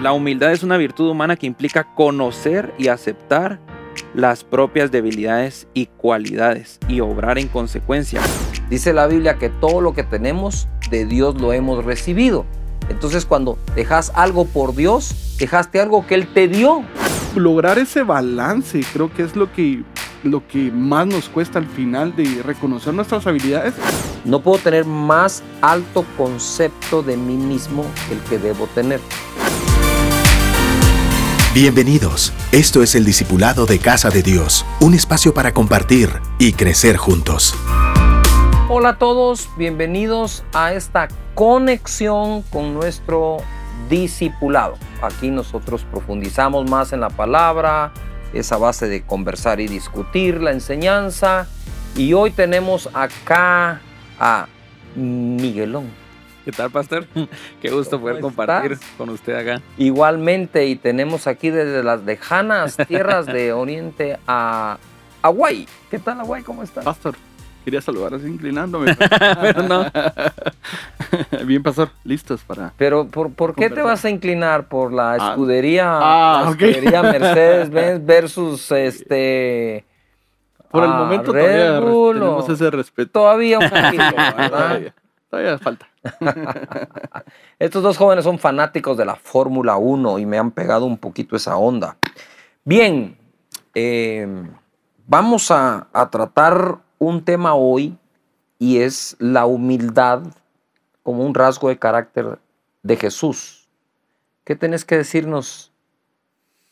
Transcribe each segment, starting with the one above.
la humildad es una virtud humana que implica conocer y aceptar las propias debilidades y cualidades y obrar en consecuencia. Dice la Biblia que todo lo que tenemos de Dios lo hemos recibido. Entonces cuando dejas algo por Dios, dejaste algo que Él te dio. Lograr ese balance creo que es lo que, lo que más nos cuesta al final de reconocer nuestras habilidades. No puedo tener más alto concepto de mí mismo que el que debo tener. Bienvenidos. Esto es el Discipulado de Casa de Dios, un espacio para compartir y crecer juntos. Hola a todos, bienvenidos a esta conexión con nuestro discipulado. Aquí nosotros profundizamos más en la palabra, esa base de conversar y discutir la enseñanza. Y hoy tenemos acá a Miguelón. ¿Qué tal, Pastor? Qué gusto poder compartir con usted acá. Igualmente, y tenemos aquí desde las lejanas tierras de Oriente a Hawái. ¿Qué tal, Hawái? ¿Cómo estás? Pastor, quería saludar así inclinándome. pero no. Bien, Pastor, listos para. Pero, ¿por, por qué te vas a inclinar? ¿Por la ah. escudería, ah, escudería Mercedes-Benz versus este. Por el momento todavía tenemos ese respeto. Todavía un poquito, ¿verdad? Todavía falta. Estos dos jóvenes son fanáticos de la Fórmula 1 y me han pegado un poquito esa onda. Bien, eh, vamos a, tratar un tema hoy y es la humildad como un rasgo de carácter de Jesús. ¿Qué tenés que decirnos,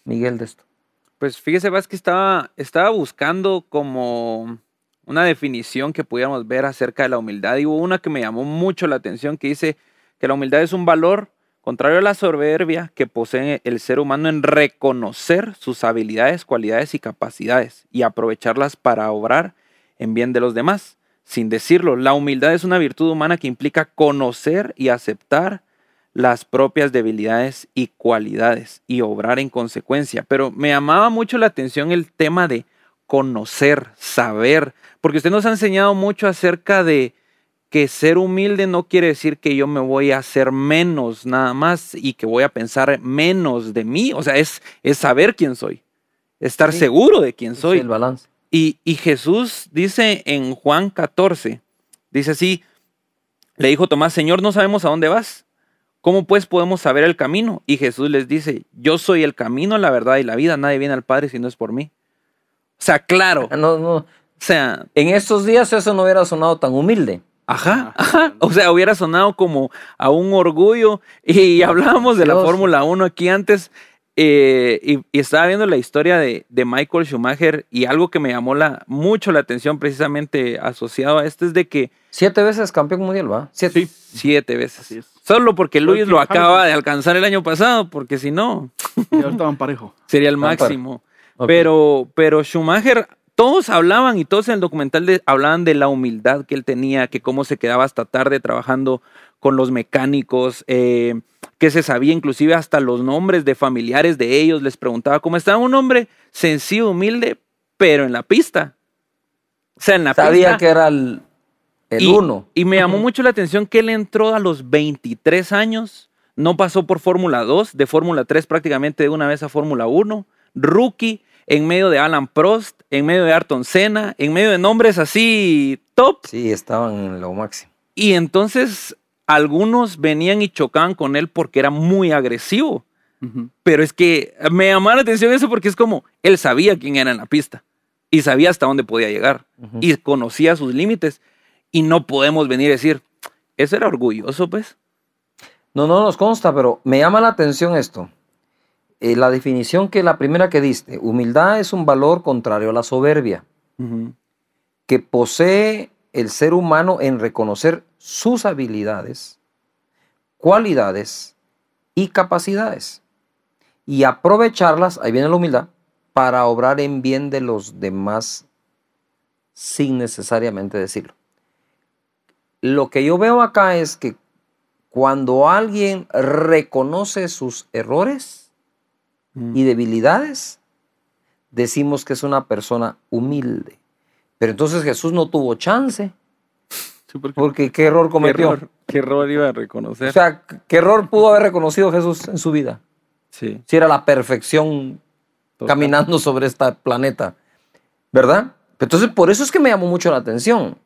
Miguel, de esto? Pues fíjese, vas que estaba, estaba buscando como una definición que pudiéramos ver acerca de la humildad. Y hubo una que me llamó mucho la atención que dice que la humildad es un valor contrario a la soberbia que posee el ser humano en reconocer sus habilidades, cualidades y capacidades y aprovecharlas para obrar en bien de los demás. Sin decirlo, la humildad es una virtud humana que implica conocer y aceptar las propias debilidades y cualidades y obrar en consecuencia. Pero me llamaba mucho la atención el tema de conocer, saber, porque usted nos ha enseñado mucho acerca de que ser humilde no quiere decir que yo me voy a hacer menos nada más y que voy a pensar menos de mí. O sea, es, es saber quién soy, estar seguro de quién soy. el balance. Y, y Jesús dice en Juan 14, dice así, le dijo Tomás, Señor, no sabemos a dónde vas. ¿Cómo pues podemos saber el camino? Y Jesús les dice, yo soy el camino, la verdad y la vida. Nadie viene al Padre si no es por mí. O sea, claro. No, no, o sea, en estos días eso no hubiera sonado tan humilde. Ajá, ajá. O sea, hubiera sonado como a un orgullo. Y hablábamos de la Fórmula 1 aquí antes. Eh, y, estaba viendo la historia de, Michael Schumacher y algo que me llamó la, mucho la atención precisamente asociado a esto es de que... Siete veces campeón mundial, ¿va? Siete. Sí. Siete veces. Solo porque Luis lo acaba de alcanzar el año pasado, porque si no... Ya estaban parejo. Sería el máximo. Pero, pero Schumacher todos hablaban y todos en el documental hablaban de la humildad que él tenía, que cómo se quedaba hasta tarde trabajando con los mecánicos, eh, que se sabía inclusive hasta los nombres de familiares de ellos, les preguntaba cómo estaba un hombre sencillo, humilde, pero en la pista. O sea, en la Sabía que era el, uno. Y me llamó mucho la atención que él entró a los 23 años, no pasó por Fórmula 2, de Fórmula 3 prácticamente de una vez a Fórmula 1, rookie, en medio de Alan Prost, en medio de Ayrton Senna, en medio de nombres así top. Sí, estaban en lo máximo. Y entonces algunos venían y chocaban con él porque era muy agresivo. Pero es que me llamó la atención eso porque es como él sabía quién era en la pista y sabía hasta dónde podía llegar y conocía sus límites. Y no podemos venir a decir, eso era orgulloso, pues. No, no nos consta, pero me llama la atención esto. Eh, la definición que la primera que diste, humildad es un valor contrario a la soberbia, que posee el ser humano en reconocer sus habilidades, cualidades y capacidades y aprovecharlas, ahí viene la humildad, para obrar en bien de los demás sin necesariamente decirlo. Lo que yo veo acá es que cuando alguien reconoce sus errores, y debilidades, decimos que es una persona humilde. Pero entonces Jesús no tuvo chance. porque, ¿qué error cometió? ¿Qué error, iba a reconocer? O sea, ¿qué error pudo haber reconocido Jesús en su vida? Sí. Si era la perfección Total. caminando sobre este planeta. ¿Verdad? Entonces, por eso es que me llamó mucho la atención.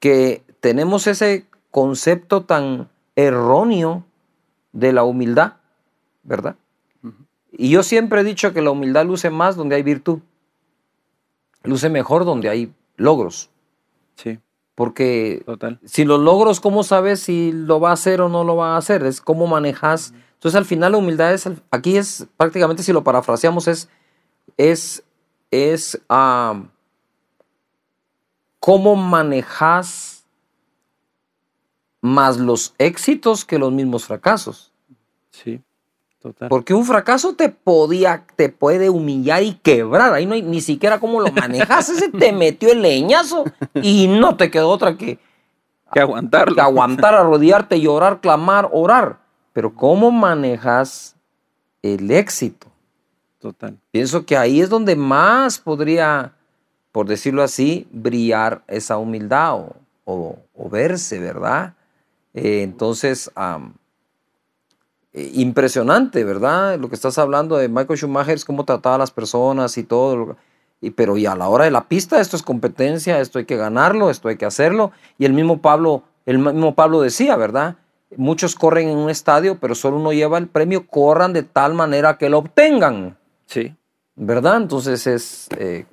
Que tenemos ese concepto tan erróneo de la humildad. ¿Verdad? Y yo siempre he dicho que la humildad luce más donde hay virtud. Luce mejor donde hay logros. Sí, Porque total. si los logros, ¿cómo sabes si lo va a hacer o no lo va a hacer? Es cómo manejas. Entonces, al final, la humildad es, aquí es prácticamente, si lo parafraseamos, es, es, es cómo manejas más los éxitos que los mismos fracasos. Sí, total. Porque un fracaso te podía, te puede humillar y quebrar. Ahí no hay ni siquiera cómo lo manejas. Ese te metió el leñazo y no te quedó otra que que aguantarlo. que aguantar, arrodillarte, llorar, clamar, orar. Pero ¿cómo manejas el éxito? Total. Pienso que ahí es donde más podría, por decirlo así, brillar esa humildad o, o- o verse, ¿verdad? Eh, entonces, eh, impresionante, ¿verdad? Lo que estás hablando de Michael Schumacher, es cómo trataba a las personas y todo. y, pero y a la hora de la pista, esto es competencia, esto hay que ganarlo, esto hay que hacerlo. Y el mismo Pablo, el mismo Pablo decía, ¿verdad? Muchos corren en un estadio, pero solo uno lleva el premio, corran de tal manera que lo obtengan. Sí. ¿Verdad? Entonces es. eh,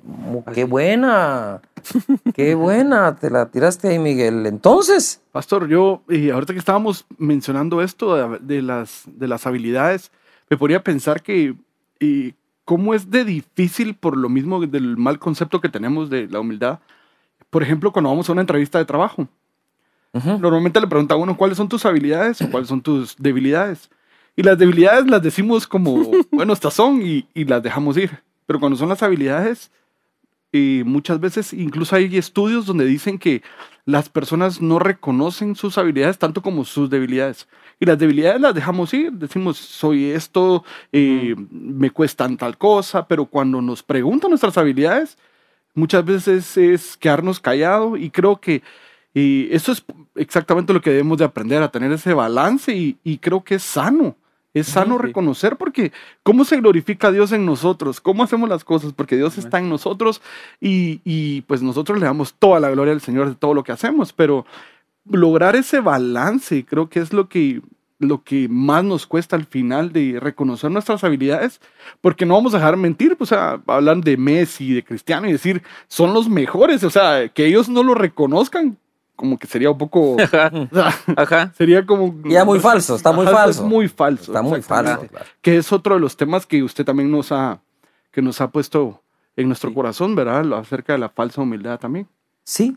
qué buena. Qué buena. Te la tiraste ahí, Miguel. Entonces. Pastor, yo, y ahorita que estábamos mencionando esto de, de las, de las habilidades, me podría pensar que y cómo es de difícil por lo mismo del mal concepto que tenemos de la humildad. Por ejemplo, cuando vamos a una entrevista de trabajo, normalmente le pregunta a uno cuáles son tus habilidades o cuáles son tus debilidades. Y las debilidades las decimos como, bueno, estas son y, y las dejamos ir. Pero cuando son las habilidades, y muchas veces incluso hay estudios donde dicen que las personas no reconocen sus habilidades tanto como sus debilidades. Y las debilidades las dejamos ir, decimos, soy esto, eh, me cuestan tal cosa, pero cuando nos preguntan nuestras habilidades, muchas veces es quedarnos callado y creo que y eso es exactamente lo que debemos de aprender, a tener ese balance y, y creo que es sano. Es sano reconocer porque ¿cómo se glorifica a Dios en nosotros? ¿Cómo hacemos las cosas? Porque Dios está en nosotros y, y, pues nosotros le damos toda la gloria al Señor de todo lo que hacemos, pero lograr ese balance creo que es lo que, lo que más nos cuesta al final de reconocer nuestras habilidades, porque no vamos a dejar mentir, pues, sea, hablar de Messi, de Cristiano y decir, son los mejores, o sea, que ellos no lo reconozcan, como que sería un poco... Ajá. o sea, Ajá. sería como... Ya muy falso, está muy Ajá, falso. Es muy falso. Está muy falso. claro. Que es otro de los temas que usted también nos ha, que nos ha puesto en nuestro Sí. corazón, ¿verdad? Lo acerca de la falsa humildad también. Sí,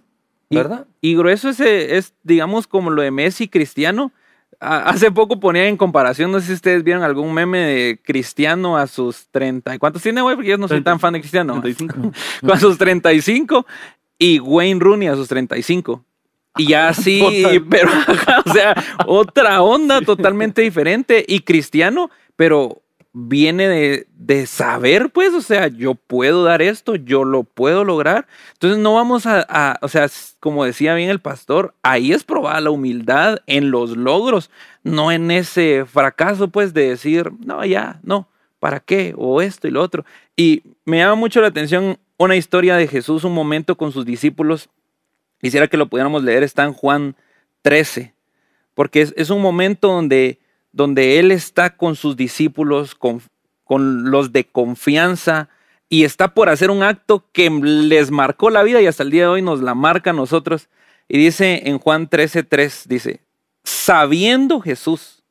¿verdad? Y grueso ese es, digamos, como lo de Messi y Cristiano. A- Hace poco ponía en comparación, no sé si ustedes vieron algún meme de Cristiano a sus 30. ¿y ¿Cuántos tiene, güey? Porque yo no soy tan fan de Cristiano. 35. Con sus 35 y Wayne Rooney a sus 35. Y ya así, Total. pero, o sea, otra onda totalmente diferente. Y Cristiano, pero viene de, de saber, pues, o sea, yo puedo dar esto, yo lo puedo lograr. Entonces no vamos a, a- o sea, como decía bien el pastor, ahí es probada la humildad en los logros, no en ese fracaso, pues, de decir, no, ya, no, ¿para qué? O esto y lo otro. Y me llama mucho la atención una historia de Jesús, un momento con sus discípulos. Quisiera que lo pudiéramos leer, está en Juan 13, porque es, es un momento donde, donde Él está con sus discípulos, con, con los de confianza, y está por hacer un acto que les marcó la vida y hasta el día de hoy nos la marca a nosotros. Y dice en Juan 13, 3, dice, sabiendo Jesús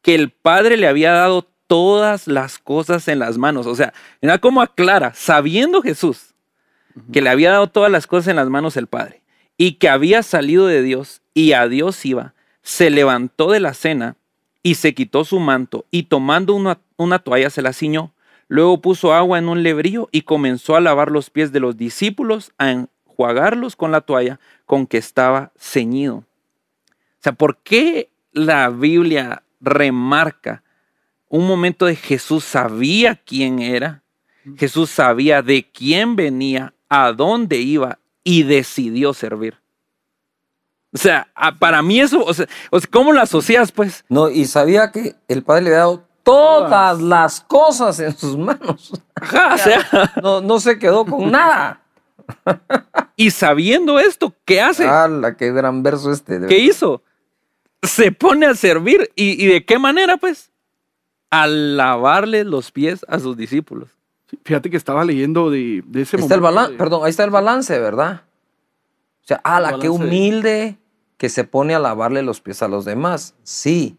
que el Padre le había dado todas las cosas en las manos. O sea, mira cómo aclara, sabiendo Jesús que le había dado todas las cosas en las manos el Padre y que había salido de Dios y a Dios iba, se levantó de la cena y se quitó su manto y tomando una, una toalla se la ciñó. Luego puso agua en un lebrillo y comenzó a lavar los pies de los discípulos, a enjuagarlos con la toalla con que estaba ceñido. O sea, ¿por qué la Biblia remarca un momento de Jesús sabía quién era? Jesús sabía de quién venía, a dónde iba y decidió servir. O sea, a- para mí eso, o sea, o sea, ¿cómo lo asocias pues? No, y sabía que el Padre le había dado todas las cosas en sus manos. Ajá, o sea, No, no se quedó con nada. y sabiendo esto, ¿qué hace? ¡Hala, qué gran verso este! de ¿Qué hizo? Se pone a servir. ¿Y, y de qué manera, pues? A lavarle los pies a sus discípulos. Sí, Fíjate que estaba leyendo de, de ese está el momento balance, de- perdón, ahí está el balance, ¿verdad? O sea, ¡hala, qué humilde que se pone a lavarle los pies a los demás! Sí,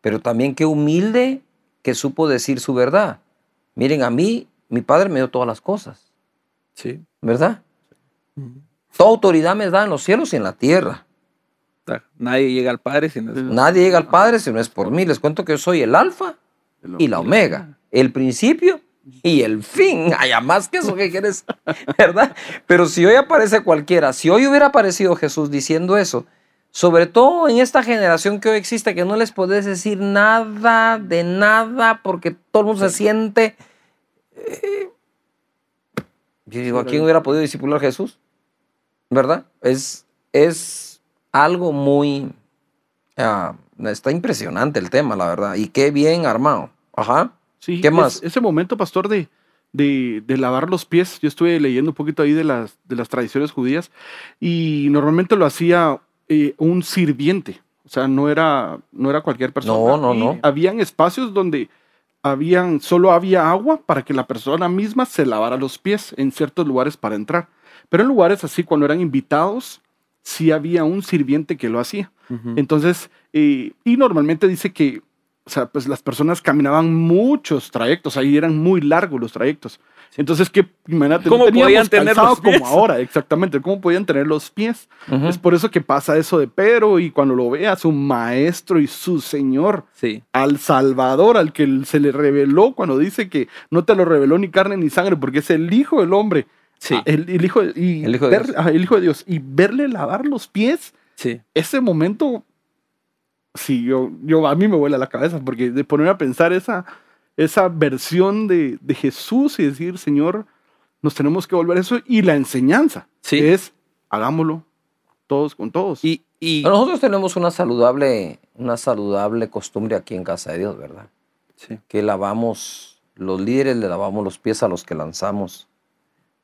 pero también qué humilde que supo decir su verdad. Miren, a mí, mi padre me dio todas las cosas, Sí. ¿verdad? Toda autoridad me da en los cielos y en la tierra. Nadie llega al Padre sin eso. Nadie llega al Padre si no es por mí. Les cuento que yo soy el alfa y la omega, el principio y el fin. Haya más que eso que quieres, ¿verdad? Pero si hoy aparece cualquiera, si hoy hubiera aparecido Jesús diciendo eso, sobre todo en esta generación que hoy existe, que no les podés decir nada de nada porque todo el mundo se siente... eh, yo digo, ¿a quién hubiera podido discipular a Jesús? ¿Verdad? Es, es algo muy... ah, está impresionante el tema, la verdad. Y qué bien armado. Ajá. Sí, ¿Qué es- más? ese momento, pastor, de, de, de lavar los pies. Yo estuve leyendo un poquito ahí de las, de las tradiciones judías y normalmente lo hacía eh, un sirviente. O sea, no era, no era cualquier persona. No, no, Y no. Habían espacios donde habían, solo había agua para que la persona misma se lavara los pies en ciertos lugares para entrar. Pero en lugares así, cuando eran invitados, sí había un sirviente que lo hacía. Ujú. Entonces, eh, y normalmente dice que, o sea, pues las personas caminaban muchos trayectos, ahí eran muy largos los trayectos. Entonces, ¿qué, imagínate, ¿Cómo teníamos podían tener los pies? como ahora, exactamente, ¿cómo podían tener los pies? Es por eso que pasa eso de Pedro y cuando lo ve a su maestro y su señor, Sí. al Salvador, al que se le reveló cuando dice que no te lo reveló ni carne ni sangre, porque es el Hijo del Hombre. Sí. Ah, El, el hijo, de- y El Hijo de ver- el Hijo de Dios. Y verle lavar los pies, Sí. ese momento, sí, yo, yo a mí me vuela la cabeza, porque de poner a pensar esa, esa versión de, de Jesús y decir, Señor, nos tenemos que volver a eso, y la enseñanza, Sí. es, hagámoslo todos con todos. Y, y Nosotros tenemos una saludable, una saludable costumbre aquí en Casa de Dios, ¿verdad? sí. Que lavamos, los líderes le lavamos los pies a los que lanzamos,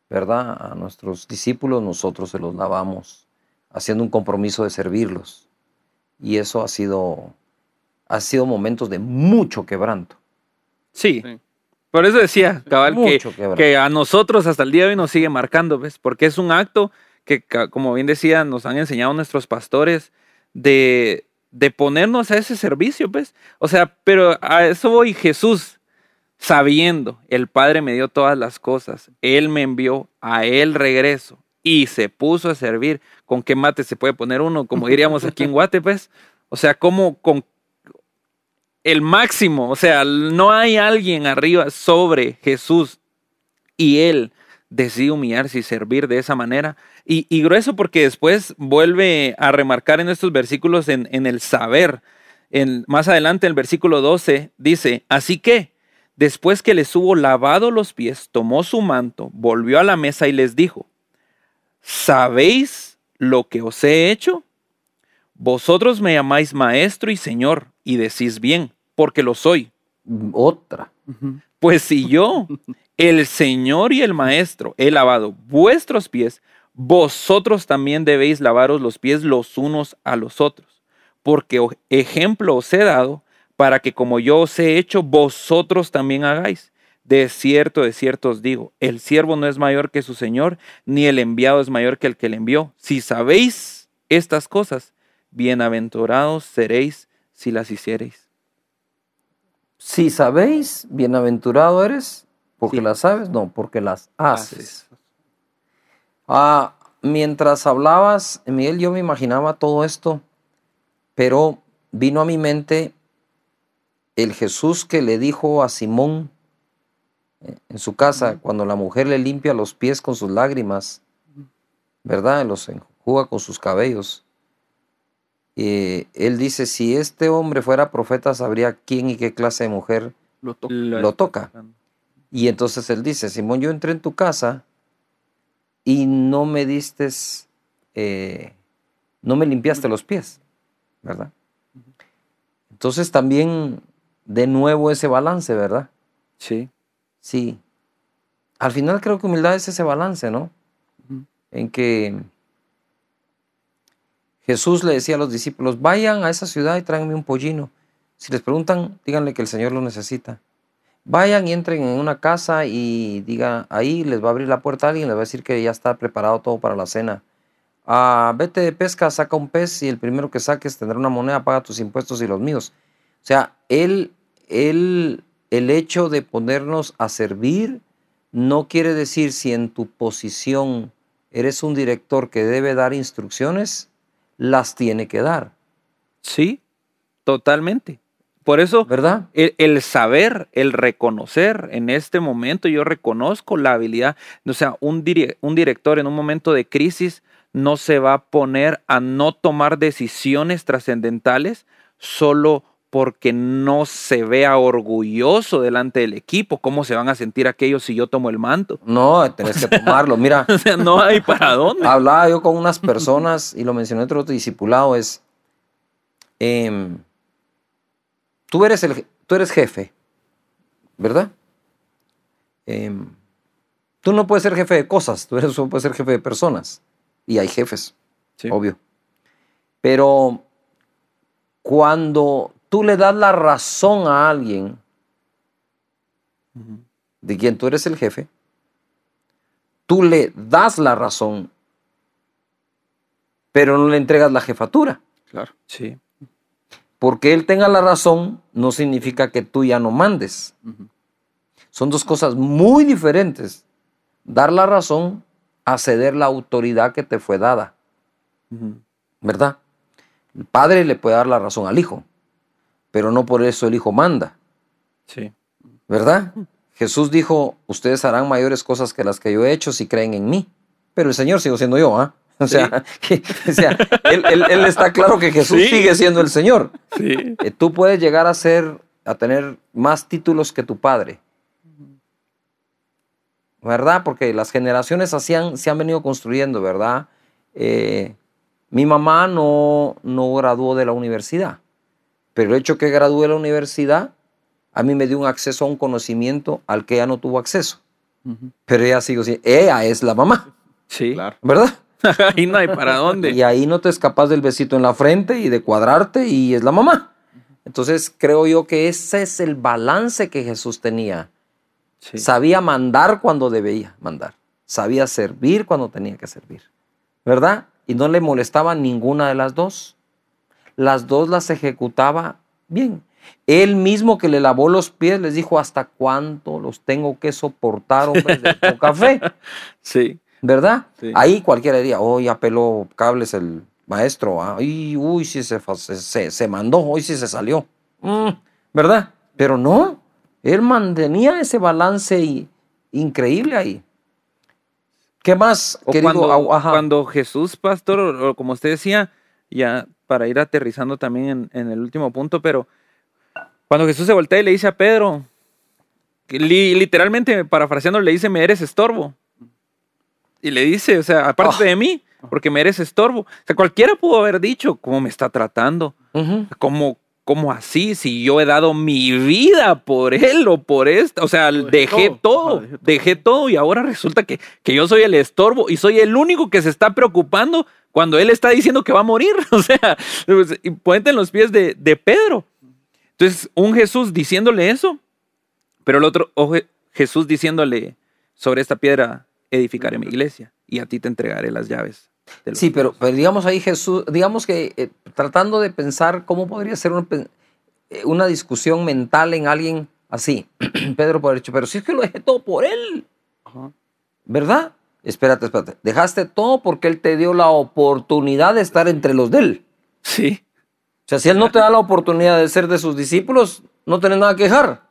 ¿verdad? A nuestros discípulos nosotros se los lavamos, haciendo un compromiso de servirlos. Y eso ha sido, ha sido momentos de mucho quebranto. Sí. Sí. Por eso decía, cabal, que, que a nosotros hasta el día de hoy nos sigue marcando, ¿ves? Porque es un acto que, como bien decía, nos han enseñado nuestros pastores de, de ponernos a ese servicio, ¿ves? O sea, pero a eso voy Jesús, sabiendo, el Padre me dio todas las cosas, Él me envió, a Él regreso y se puso a servir. ¿Con qué mate se puede poner uno? Como diríamos aquí en Guate, pues. O sea, como con el máximo, o sea, no hay alguien arriba sobre Jesús y Él decide humillarse y servir de esa manera. Y, grueso porque después vuelve a remarcar en estos versículos en, en el saber. En, más adelante, en el versículo 12, dice, así que después que les hubo lavado los pies, tomó su manto, volvió a la mesa y les dijo, ¿sabéis lo que os he hecho? Vosotros me llamáis maestro y señor y decís bien, porque lo soy. Otra. Pues si yo, el Señor y el Maestro, he lavado vuestros pies, vosotros también debéis lavaros los pies los unos a los otros. Porque ejemplo os he dado para que como yo os he hecho, vosotros también hagáis. De cierto, de cierto os digo, el siervo no es mayor que su Señor, ni el enviado es mayor que el que le envió. Si sabéis estas cosas, bienaventurados seréis si las hiciereis. Si sabéis, bienaventurado eres, porque Sí. las sabes, no, porque las haces. Ah, mientras hablabas, Miguel, yo me imaginaba todo esto, pero vino a mi mente el Jesús que le dijo a Simón en su casa, cuando la mujer le limpia los pies con sus lágrimas, ¿verdad? Los enjuga con sus cabellos. Eh, él dice, si este hombre fuera profeta, sabría quién y qué clase de mujer lo toca. Y entonces él dice, Simón, yo entré en tu casa y no me diste, eh, no me limpiaste los pies, ¿verdad? Entonces también de nuevo ese balance, ¿verdad? Sí. Sí. Al final creo que humildad es ese balance, ¿no? En que Jesús le decía a los discípulos, vayan a esa ciudad y tráiganme un pollino. Si les preguntan, díganle que el Señor lo necesita. Vayan y entren en una casa y digan, ahí les va a abrir la puerta a alguien, les va a decir que ya está preparado todo para la cena. Ah, vete de pesca, saca un pez y el primero que saques tendrá una moneda, paga tus impuestos y los míos. O sea, él, él, el hecho de ponernos a servir no quiere decir si en tu posición eres un director que debe dar instrucciones, las tiene que dar, Sí, totalmente. Por eso, ¿verdad? el, el saber, el reconocer, en este momento yo reconozco la habilidad, o sea, un, dire- un director en un momento de crisis no se va a poner a no tomar decisiones trascendentales solo porque no se vea orgulloso delante del equipo. ¿Cómo se van a sentir aquellos si yo tomo el manto? No, tenés que tomarlo. Mira, O sea, no hay para dónde. hablaba yo con unas personas y lo mencioné en otro discipulado, es, em, tú, eres el, tú eres jefe, ¿verdad? Em, tú no puedes ser jefe de cosas, tú eres, solo puedes ser jefe de personas. Y hay jefes, Sí. obvio. Pero cuando tú le das la razón a alguien de quien tú eres el jefe, tú le das la razón, pero no le entregas la jefatura. Claro. Sí, Porque él tenga la razón no significa que tú ya no mandes. Son dos cosas muy diferentes. Dar la razón a ceder la autoridad que te fue dada. ¿verdad? El padre le puede dar la razón al hijo, pero no por eso el hijo manda. sí, ¿verdad? Jesús dijo, ustedes harán mayores cosas que las que yo he hecho si creen en mí. Pero el Señor sigo siendo yo, ¿ah? O sea, que- o sea, él, él- él está claro que Jesús Sí. sigue siendo el Señor. sí. Eh, Tú puedes llegar a ser, a tener más títulos que tu padre. ¿Verdad? Porque las generaciones así han- se han venido construyendo, ¿verdad? Eh, mi mamá no, no graduó de la universidad, pero el hecho que gradué de la universidad a mí me dio un acceso a un conocimiento al que ella no tuvo acceso. Pero ella sigue siendo, ella es la mamá, Sí. Claro. ¿verdad? Ahí no hay para dónde. Y ahí no te escapas del besito en la frente y de cuadrarte y es la mamá. Entonces creo yo que ese es el balance que Jesús tenía. Sí. Sabía mandar cuando debía mandar. Sabía servir cuando tenía que servir. ¿Verdad? Y no le molestaba ninguna de las dos. Las dos las ejecutaba bien. Él mismo que le lavó los pies les dijo, ¿hasta cuánto los tengo que soportar, hombres de poca fe? Sí. ¿Verdad? Sí. Ahí cualquiera diría, oh, ya peló cables el maestro, ah, uy, sí se, se, mandó, hoy sí se salió. Mm, ¿Verdad? Pero no, él mantenía ese balance y- increíble ahí. ¿Qué más, O querido? cuando, ajá. cuando Jesús, pastor, o como usted decía, ya para ir aterrizando también en, en el último punto, pero cuando Jesús se voltea y le dice a Pedro, que li- literalmente parafraseando le dice, me eres estorbo. Y le dice, o sea, aparte de mí, porque me eres estorbo. O sea, cualquiera pudo haber dicho, ¿cómo me está tratando? ¿Cómo, cómo así? Si yo he dado mi vida por él o por esta. O sea, dejé todo. dejé todo. y ahora resulta que, que yo soy el estorbo y soy el único que se está preocupando cuando él está diciendo que va a morir. O sea, pues, y ponete en los pies de, de Pedro. Entonces, un Jesús diciéndole eso, pero el otro oh, Je- Jesús diciéndole, sobre esta piedra edificaré mi iglesia y a ti te entregaré las llaves. Sí, pero, cielos". pero digamos ahí Jesús, digamos que eh, tratando de pensar cómo podría ser una, eh, una discusión mental en alguien así, Pedro por hecho, pero si es que lo dejé todo por él. Ajá. ¿Verdad? Espérate, espérate. Dejaste todo porque Él te dio la oportunidad de estar entre los de Él. Sí, O sea, si Él no te da la oportunidad de ser de sus discípulos, no tenés nada que quejar.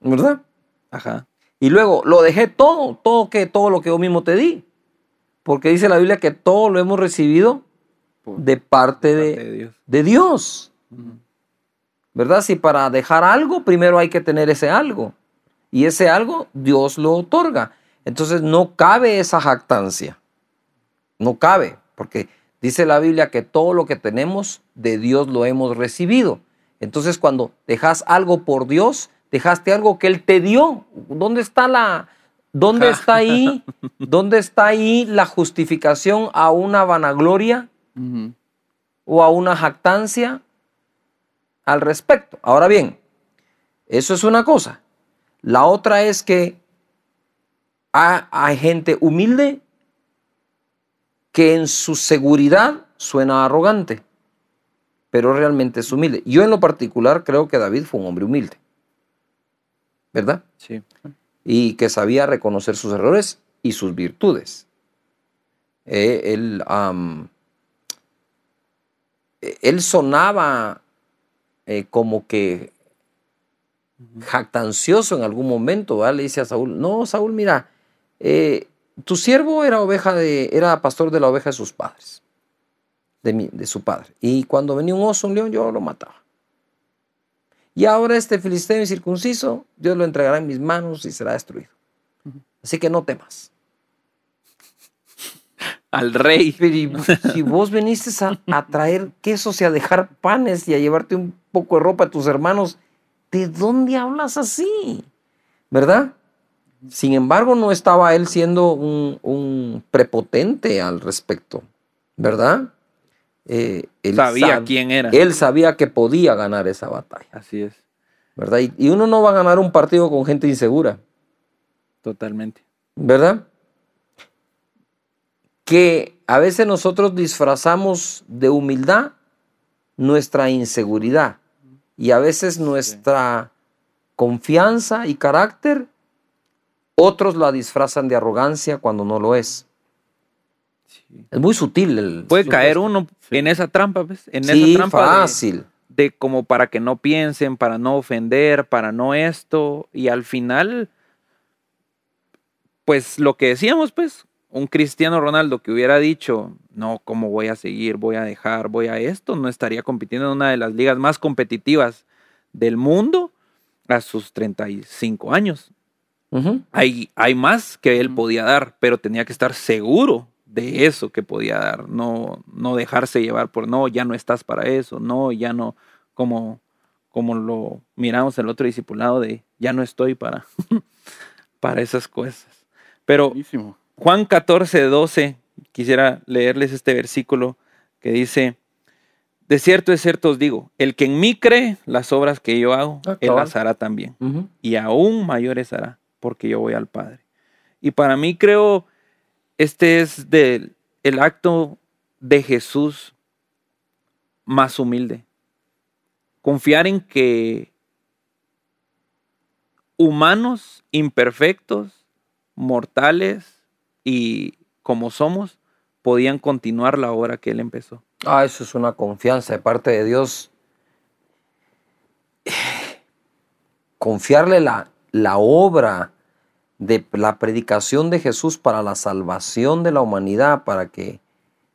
¿Verdad? ajá. Y luego, lo dejé todo, todo que todo lo que yo mismo te di. Porque dice la Biblia que todo lo hemos recibido de parte de, Dios. de Dios. Ujú. ¿Verdad? Si para dejar algo, primero hay que tener ese algo. Y ese algo Dios lo otorga. Entonces no cabe esa jactancia. No cabe, porque dice la Biblia que todo lo que tenemos de Dios lo hemos recibido. Entonces cuando dejas algo por Dios, dejaste algo que Él te dio. ¿Dónde está la, dónde está ahí, dónde está ahí la justificación a una vanagloria o a una jactancia al respecto? Ahora bien, eso es una cosa. La otra es que ha- hay gente humilde que en su seguridad suena arrogante, pero realmente es humilde. Yo en lo particular creo que David fue un hombre humilde, ¿verdad? Sí. Y que sabía reconocer sus errores y sus virtudes. Eh, él, eh, él sonaba eh, como que jactancioso en algún momento, ¿verdad? Le dice a Saúl, no, Saúl, mira, eh, tu siervo era oveja de, era pastor de la oveja de sus padres, de, mi- de su padre. Y cuando venía un oso, un león, yo lo mataba. Y ahora este filisteo incircunciso, Dios lo entregará en mis manos y será destruido. Así que no temas. Al rey. Si vos veniste a, a traer quesos y a dejar panes y a llevarte un poco de ropa a tus hermanos, ¿de dónde hablas así? ¿Verdad? Sin embargo, no estaba él siendo un, un prepotente al respecto, ¿verdad? Eh, él Sabía sab- quién era. Él sabía que podía ganar esa batalla, Así es, ¿verdad? Y, y uno no va a ganar un partido con gente insegura. totalmente. ¿verdad? Que a veces nosotros disfrazamos de humildad nuestra inseguridad y a veces nuestra confianza y carácter, otros la disfrazan de arrogancia cuando no lo es. Sí. Es muy sutil. El, Puede caer uno en esa trampa, ¿ves? En Sí, esa trampa fácil. de como para que no piensen, para no ofender, para no esto, y al final, pues lo que decíamos, pues, un Cristiano Ronaldo que hubiera dicho, no, ¿cómo voy a seguir? Voy a dejar, voy a esto, no estaría compitiendo en una de las ligas más competitivas del mundo a sus 35 años. Ujú. Hay, hay más que él podía dar, pero tenía que estar seguro de eso que podía dar, no, no dejarse llevar por no, ya no estás para eso, no, ya no, como, como lo miramos el otro discipulado de ya no estoy para, para esas cosas. Pero Buenísimo. Juan 14, 12, quisiera leerles este versículo que dice, de cierto, de cierto os digo, el que en mí cree las obras que yo hago, Ah, él las hará también y aún mayores hará, porque yo voy al Padre. Y para mí creo, este es del, el acto de Jesús más humilde. Confiar en que humanos imperfectos, mortales y como somos, podían continuar la obra que Él empezó. Ah, eso es una confianza de parte de Dios. Confiarle la, la obra de la predicación de Jesús para la salvación de la humanidad, para que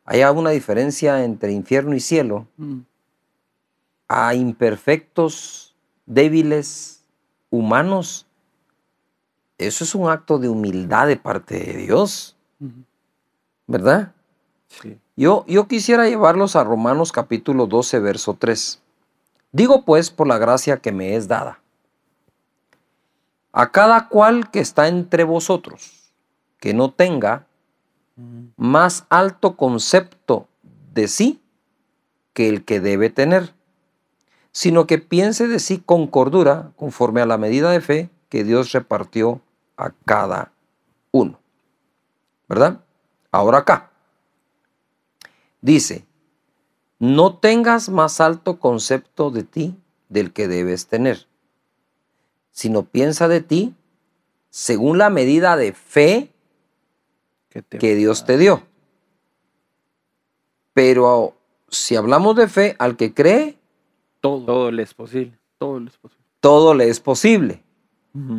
haya una diferencia entre infierno y cielo, Mm. a imperfectos, débiles, humanos, eso es un acto de humildad de parte de Dios. ¿verdad? Sí. Yo, yo quisiera llevarlos a Romanos capítulo 12, verso 3. Digo pues por la gracia que me es dada. A cada cual que está entre vosotros, que no tenga más alto concepto de sí que el que debe tener, sino que piense de sí con cordura, conforme a la medida de fe que Dios repartió a cada uno. ¿Verdad? Ahora acá. Dice, no tengas más alto concepto de ti del que debes tener, sino piensa de ti según la medida de fe Que, Dios te dio. Pero si hablamos de fe, al que cree, Todo, le es posible. todo es posible. todo le es posible.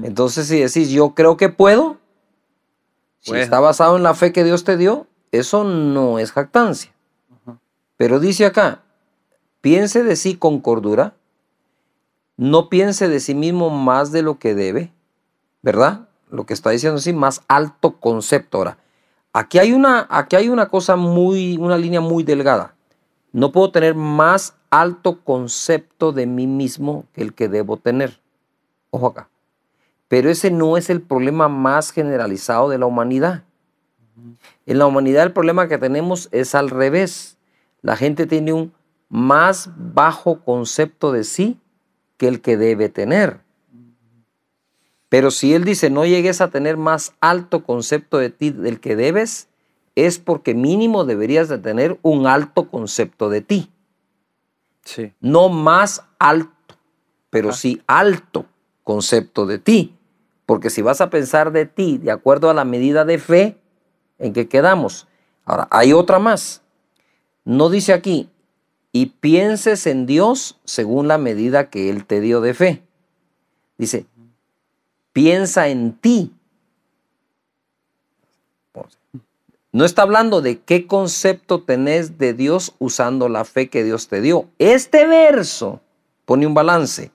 Entonces, si decís, yo creo que puedo, si está basado en la fe que Dios te dio, eso no es jactancia. Pero dice acá, piense de sí con cordura, no piense de sí mismo más de lo que debe, ¿verdad? Lo que está diciendo así, más alto concepto. Ahora, aquí hay una, aquí hay una cosa muy, una línea muy delgada. no puedo tener más alto concepto de mí mismo que el que debo tener. Ojo acá. Pero ese no es el problema más generalizado de la humanidad. En la humanidad el problema que tenemos es al revés. La gente tiene un más bajo concepto de sí que el que debe tener. Pero si Él dice, no llegues a tener más alto concepto de ti del que debes, es porque mínimo deberías de tener un alto concepto de ti. Sí. No más alto, pero sí alto concepto de ti. Porque si vas a pensar de ti de acuerdo a la medida de fe, ¿en qué quedamos? Ahora, hay otra más. No dice aquí, y pienses en Dios según la medida que Él te dio de fe. Dice, piensa en ti. No está hablando de qué concepto tenés de Dios usando la fe que Dios te dio. Este verso pone un balance.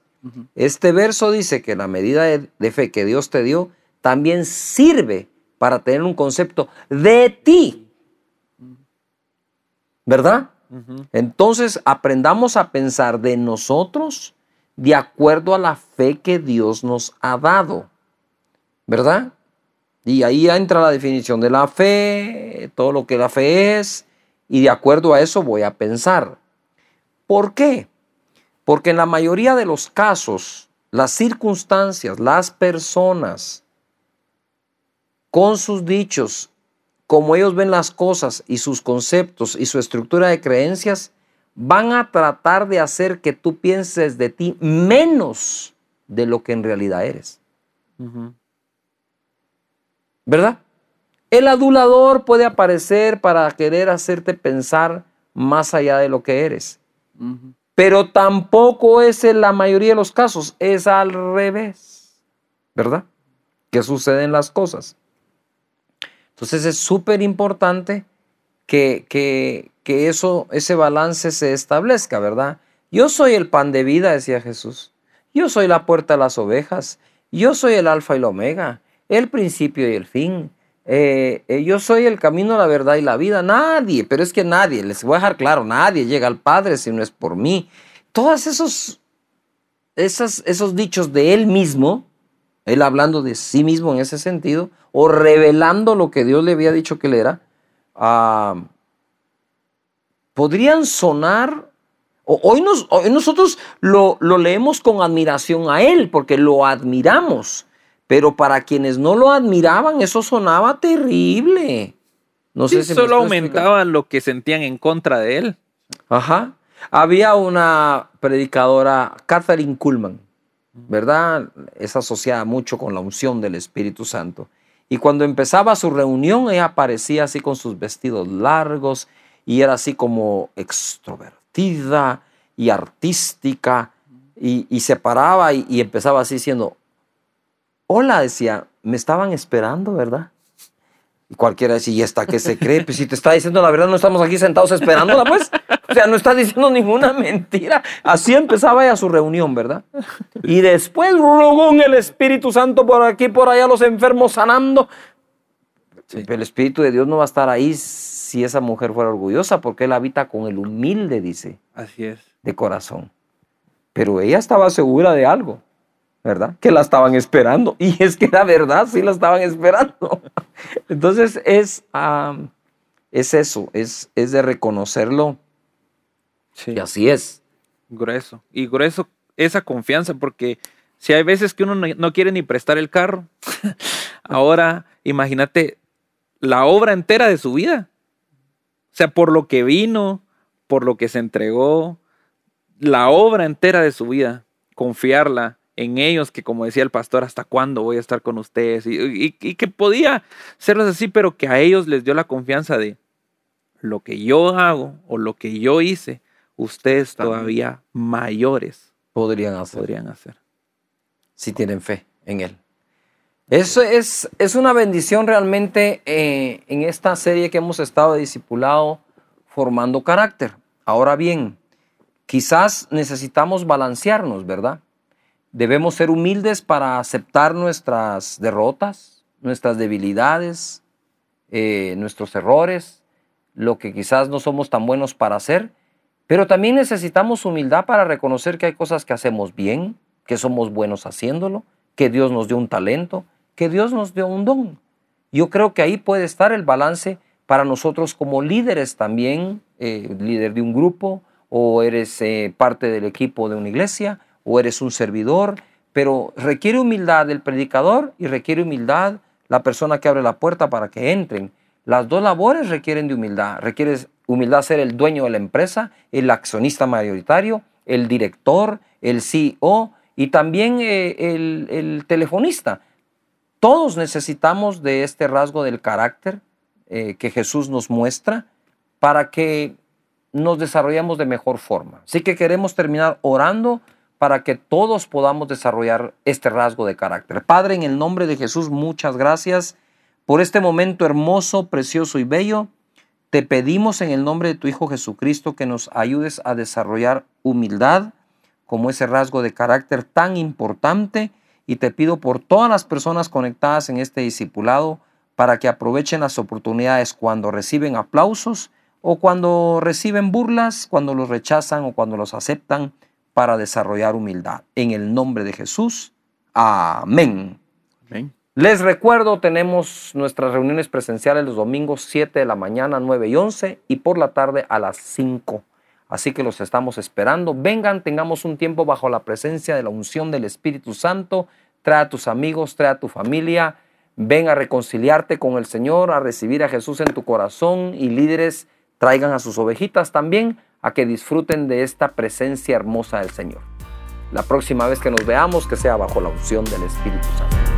Este verso dice que la medida de, fe que Dios te dio también sirve para tener un concepto de ti. ¿Verdad? Entonces aprendamos a pensar de nosotros de acuerdo a la fe que Dios nos ha dado. ¿Verdad? Y ahí entra la definición de la fe, todo lo que la fe es, y de acuerdo a eso voy a pensar. ¿Por qué? Porque en la mayoría de los casos, las circunstancias, las personas, con sus dichos, como ellos ven las cosas y sus conceptos y su estructura de creencias, van a tratar de hacer que tú pienses de ti menos de lo que en realidad eres. ¿verdad? El adulador puede aparecer para querer hacerte pensar más allá de lo que eres. Pero tampoco es en la mayoría de los casos, es al revés, ¿verdad? Que suceden las cosas. Entonces es súper importante que, que, que, eso, ese balance se establezca, ¿verdad? Yo soy el pan de vida, decía Jesús. Yo soy la puerta de las ovejas. Yo soy el alfa y el omega el principio y el fin. Eh, eh, yo soy el camino, la verdad y la vida. Nadie, pero es que nadie, les voy a dejar claro, nadie llega al Padre si no es por mí. Todos esos, esos dichos de él mismo, él hablando de sí mismo en ese sentido, o revelando lo que Dios le había dicho que él era, ah, podrían sonar Hoy, nos, hoy nosotros lo, lo, leemos con admiración a Él, porque lo admiramos. Pero para quienes no lo admiraban, eso sonaba terrible. No sé si solo aumentaba lo que sentían en contra de él. Ajá. Había una predicadora, Catherine Kuhlman, ¿verdad? Es asociada mucho con la unción del Espíritu Santo. Y cuando empezaba su reunión, ella aparecía así con sus vestidos largos y era así como extrovertida y artística y, se paraba y, y empezaba así diciendo, Hola, decía, me estaban esperando, ¿verdad? Y cualquiera decía, ¿y esta qué se cree? Pues si te está diciendo la verdad, no estamos aquí sentados esperándola, pues. O sea, no está diciendo ninguna mentira. Así empezaba ya su reunión, ¿verdad? Y después, en el Espíritu Santo por aquí, por allá, los enfermos sanando. El Espíritu de Dios no va a estar ahí si esa mujer fuera orgullosa, porque él habita con el humilde, dice. Así es. De corazón. Pero ella estaba segura de algo. ¿Verdad? Que la estaban esperando. Y es que la verdad, sí la estaban esperando. Entonces es, es eso, es, es de reconocerlo. Sí. Y así es. Grueso. Y grueso esa confianza, porque si hay veces que uno no, quiere ni prestar el carro, ahora imagínate la obra entera de su vida. O sea, por lo que vino, por lo que se entregó, la obra entera de su vida, confiarla en ellos, que como decía el pastor, hasta cuándo voy a estar con ustedes, y, que podía serlos así, pero que a ellos les dio la confianza de lo que yo hago o lo que yo hice, ustedes todavía mayores podrían hacer. Podrían hacer. Si tienen fe en Él. Eso es, es una bendición realmente eh, en esta serie que hemos estado discipulado formando carácter. Ahora bien, quizás necesitamos balancearnos, ¿verdad? Debemos ser humildes para aceptar nuestras derrotas, nuestras debilidades, eh, nuestros errores, lo que quizás no somos tan buenos para hacer, Pero también necesitamos humildad para reconocer que hay cosas que hacemos bien, que somos buenos haciéndolo, que Dios nos dio un talento, que Dios nos dio un don. Yo creo que ahí puede estar el balance para nosotros como líderes también, eh, líder de un grupo, o eres eh, parte del equipo de una iglesia, o eres un servidor, pero requiere humildad el predicador y requiere humildad la persona que abre la puerta para que entren. Las dos labores requieren de humildad. Requiere humildad ser el dueño de la empresa, el accionista mayoritario, el director, el CEO y también eh, el, telefonista. Todos necesitamos de este rasgo del carácter eh, que Jesús nos muestra para que nos desarrollemos de mejor forma. Así que queremos terminar orando para que todos podamos desarrollar este rasgo de carácter. Padre, en el nombre de Jesús, muchas gracias por este momento hermoso, precioso y bello. Te pedimos en el nombre de tu Hijo Jesucristo que nos ayudes a desarrollar humildad como ese rasgo de carácter tan importante y te pido por todas las personas conectadas en este discipulado para que aprovechen las oportunidades cuando reciben aplausos o cuando reciben burlas, cuando los rechazan o cuando los aceptan para desarrollar humildad. En el nombre de Jesús. Amén. Les recuerdo, tenemos nuestras reuniones presenciales los domingos 7 de la mañana, 9 y 11 y por la tarde a las 5. Así que los estamos esperando. Vengan, tengamos un tiempo bajo la presencia de la unción del Espíritu Santo. Trae a tus amigos, trae a tu familia. Ven a reconciliarte con el Señor, a recibir a Jesús en tu corazón y líderes traigan a sus ovejitas también a que disfruten de esta presencia hermosa del Señor. La próxima vez que nos veamos, que sea bajo la unción del Espíritu Santo.